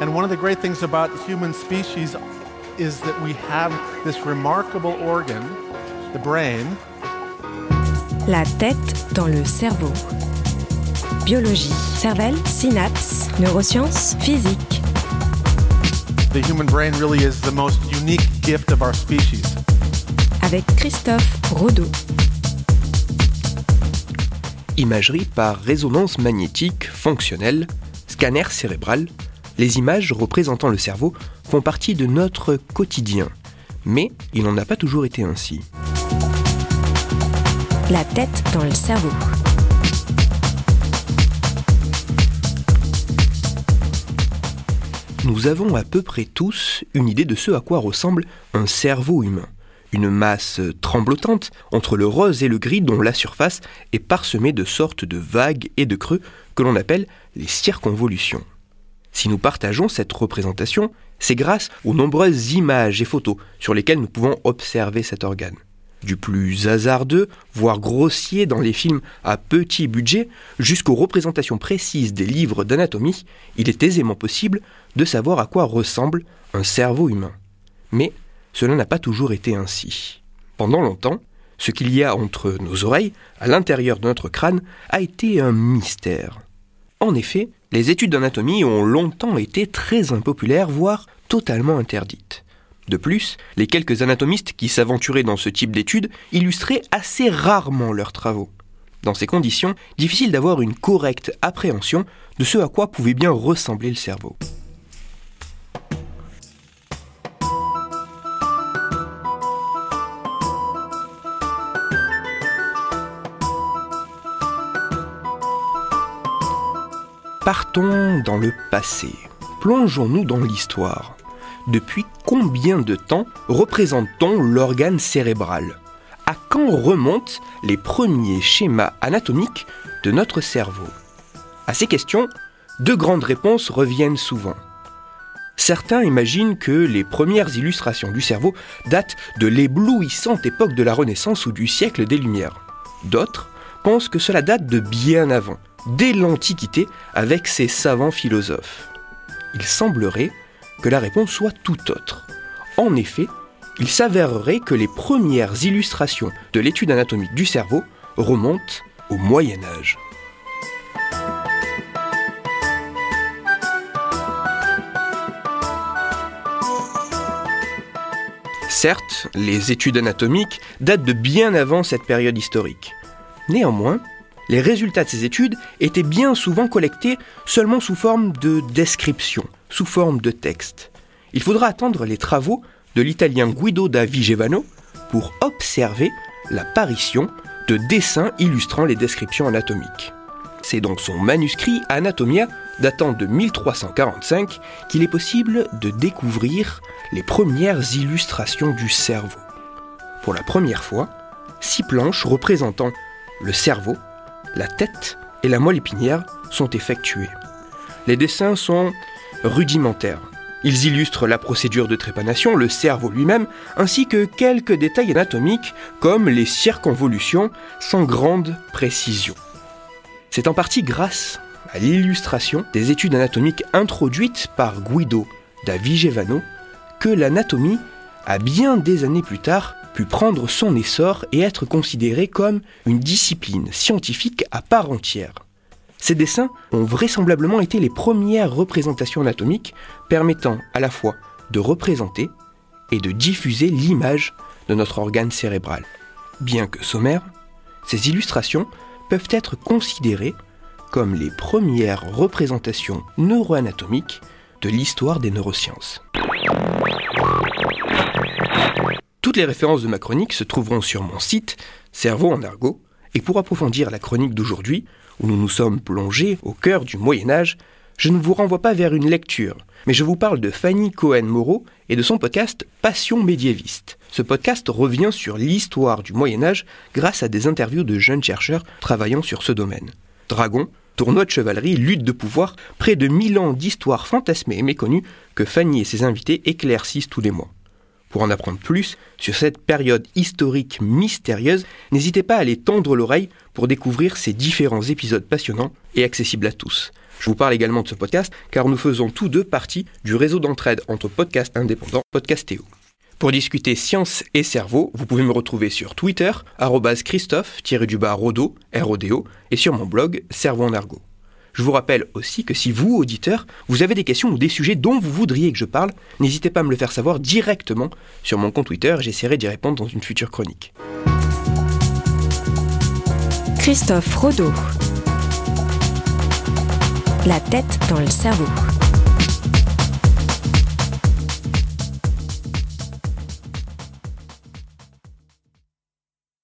And one of the great things about human species is that we have this remarkable organ, the brain. La tête dans le cerveau. Biologie, cervelle, synapses, neurosciences, physique. The human brain really is the most unique gift of our species. Avec Christophe Rodeau. Imagerie par résonance magnétique fonctionnelle, scanner cérébral, les images représentant le cerveau font partie de notre quotidien. Mais il n'en a pas toujours été ainsi. La tête dans le cerveau. Nous avons à peu près tous une idée de ce à quoi ressemble un cerveau humain. Une masse tremblotante entre le rose et le gris dont la surface est parsemée de sortes de vagues et de creux que l'on appelle les circonvolutions. Si nous partageons cette représentation, c'est grâce aux nombreuses images et photos sur lesquelles nous pouvons observer cet organe. Du plus hasardeux, voire grossier dans les films à petit budget, jusqu'aux représentations précises des livres d'anatomie, il est aisément possible de savoir à quoi ressemble un cerveau humain. Mais cela n'a pas toujours été ainsi. Pendant longtemps, ce qu'il y a entre nos oreilles, à l'intérieur de notre crâne, a été un mystère. En effet, les études d'anatomie ont longtemps été très impopulaires, voire totalement interdites. De plus, les quelques anatomistes qui s'aventuraient dans ce type d'études illustraient assez rarement leurs travaux. Dans ces conditions, difficile d'avoir une correcte appréhension de ce à quoi pouvait bien ressembler le cerveau. Partons dans le passé. Plongeons-nous dans l'histoire. Depuis combien de temps représente-t-on l'organe cérébral? À quand remontent les premiers schémas anatomiques de notre cerveau? À ces questions, deux grandes réponses reviennent souvent. Certains imaginent que les premières illustrations du cerveau datent de l'éblouissante époque de la Renaissance ou du siècle des Lumières. D'autres pensent que cela date de bien avant, dès l'Antiquité avec ses savants philosophes. Il semblerait que la réponse soit tout autre. En effet, il s'avérerait que les premières illustrations de l'étude anatomique du cerveau remontent au Moyen Âge. Certes, les études anatomiques datent de bien avant cette période historique. Néanmoins, les résultats de ces études étaient bien souvent collectés seulement sous forme de description, sous forme de texte. Il faudra attendre les travaux de l'italien Guido da Vigevano pour observer l'apparition de dessins illustrant les descriptions anatomiques. C'est donc son manuscrit Anatomia, datant de 1345, qu'il est possible de découvrir les premières illustrations du cerveau. Pour la première fois, six planches représentant le cerveau la tête et la moelle épinière sont effectués. Les dessins sont rudimentaires. Ils illustrent la procédure de trépanation, le cerveau lui-même, ainsi que quelques détails anatomiques comme les circonvolutions sans grande précision. C'est en partie grâce à l'illustration des études anatomiques introduites par Guido da Vigevano que l'anatomie, a bien des années plus tard, pu prendre son essor et être considéré comme une discipline scientifique à part entière. Ces dessins ont vraisemblablement été les premières représentations anatomiques permettant à la fois de représenter et de diffuser l'image de notre organe cérébral. Bien que sommaires, ces illustrations peuvent être considérées comme les premières représentations neuroanatomiques de l'histoire des neurosciences. Toutes les références de ma chronique se trouveront sur mon site, Cerveau en argot, et pour approfondir la chronique d'aujourd'hui, où nous nous sommes plongés au cœur du Moyen Âge, je ne vous renvoie pas vers une lecture, mais je vous parle de Fanny Cohen-Moreau et de son podcast Passion médiéviste. Ce podcast revient sur l'histoire du Moyen Âge grâce à des interviews de jeunes chercheurs travaillant sur ce domaine. Dragon, tournoi de chevalerie, lutte de pouvoir, près de mille ans d'histoires fantasmées et méconnues que Fanny et ses invités éclaircissent tous les mois. Pour en apprendre plus sur cette période historique mystérieuse, n'hésitez pas à aller tendre l'oreille pour découvrir ces différents épisodes passionnants et accessibles à tous. Je vous parle également de ce podcast car nous faisons tous deux partie du réseau d'entraide entre podcasts indépendants Podcastéo. Pour discuter science et cerveau, vous pouvez me retrouver sur Twitter, Christophe-Rodo, R-O-D-O, et sur mon blog Cerveau en argot. Je vous rappelle aussi que si vous, auditeurs, vous avez des questions ou des sujets dont vous voudriez que je parle, n'hésitez pas à me le faire savoir directement sur mon compte Twitter, j'essaierai d'y répondre dans une future chronique. Christophe Rodeau. La tête dans le cerveau.